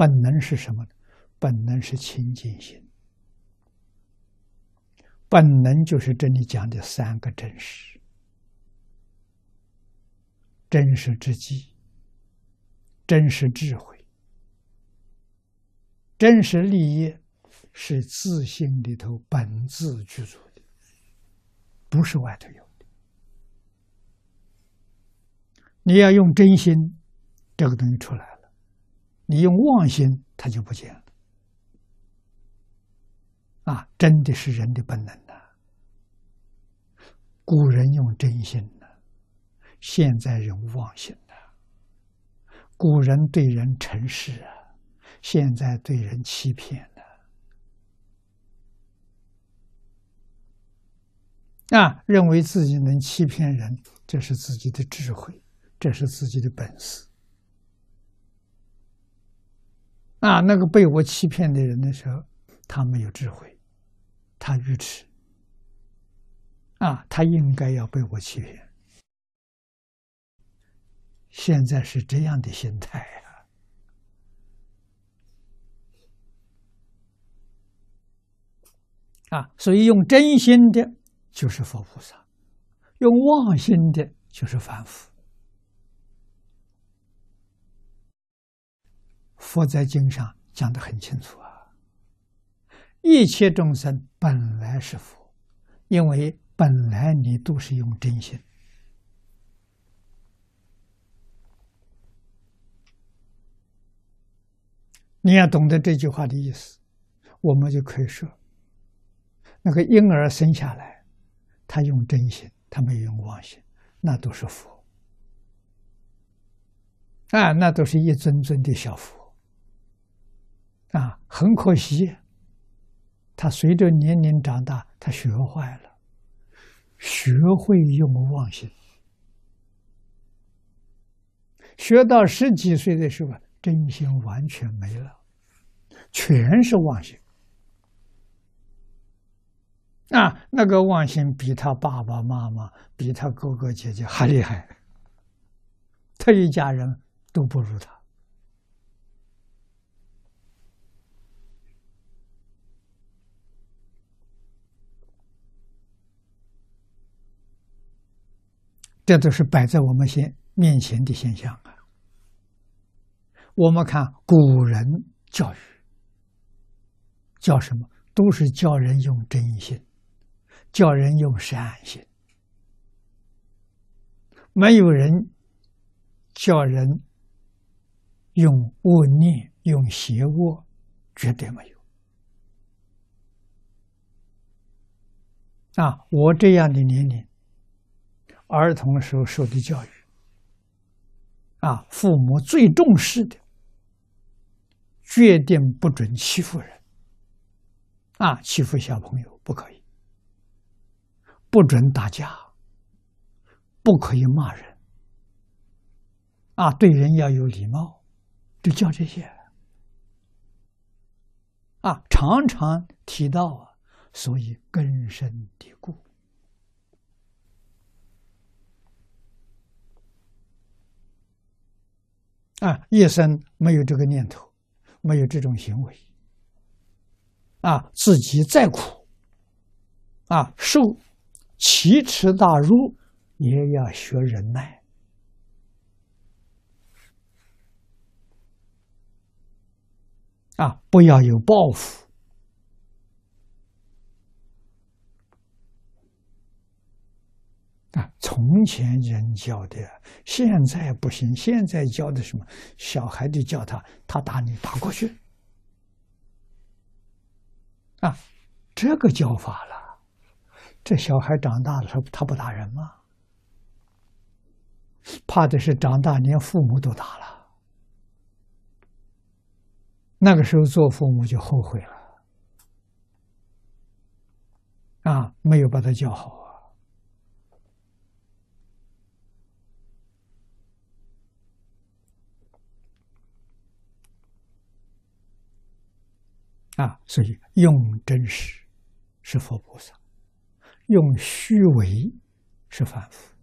本能是什么呢？本能是清净心。本能就是这里讲的三个真实：真实之机、真实智慧、真实利益，是自信里头本自具足的，不是外头有的。你要用真心，这个东西出来了；你用妄心，它就不见了。啊，真的是人的本能呐！古人用真心呐，现在人妄心呐。古人对人诚实啊，现在对人欺骗了。啊，认为自己能欺骗人，这是自己的智慧，这是自己的本事。啊，那个被我欺骗的人的时候。他没有智慧，他愚痴，啊，他应该要被我欺骗。现在是这样的心态啊，啊，所以用真心的，就是佛菩萨；用妄心的，就是凡夫。佛在经上讲的很清楚啊。一切众生本来是佛，因为本来你都是用真心。你要懂得这句话的意思，我们就可以说，那个婴儿生下来，他用真心，他没有用妄心，那都是佛。啊，那都是一尊尊的小佛。啊，很可惜。他随着年龄长大，他学坏了，学会用妄心，学到十几岁的时候，真心完全没了，全是妄心。啊，那个妄心比他爸爸妈妈、比他哥哥姐姐还厉害，他一家人都不如他。这都是摆在我们现面前的现象啊！我们看古人教育，教什么？都是教人用真心，教人用善心，没有人教人用恶念、用邪恶，绝对没有。啊，我这样的年龄。儿童时候受的教育，啊，父母最重视的，决定不准欺负人，啊，欺负小朋友不可以，不准打架，不可以骂人，啊，对人要有礼貌，就教这些，啊，常常提到啊，所以根深蒂固。啊，一生没有这个念头，没有这种行为，啊，自己再苦，啊，受奇耻大辱，也要学忍耐，啊，不要有报复。啊，从前人教的，现在不行。现在教的什么？小孩子教他，他打你，打过去。啊，这个教法了，这小孩长大了，他他不打人吗？怕的是长大连父母都打了，那个时候做父母就后悔了。啊，没有把他教好。啊，所以用真实是佛菩萨，用虚伪是凡夫。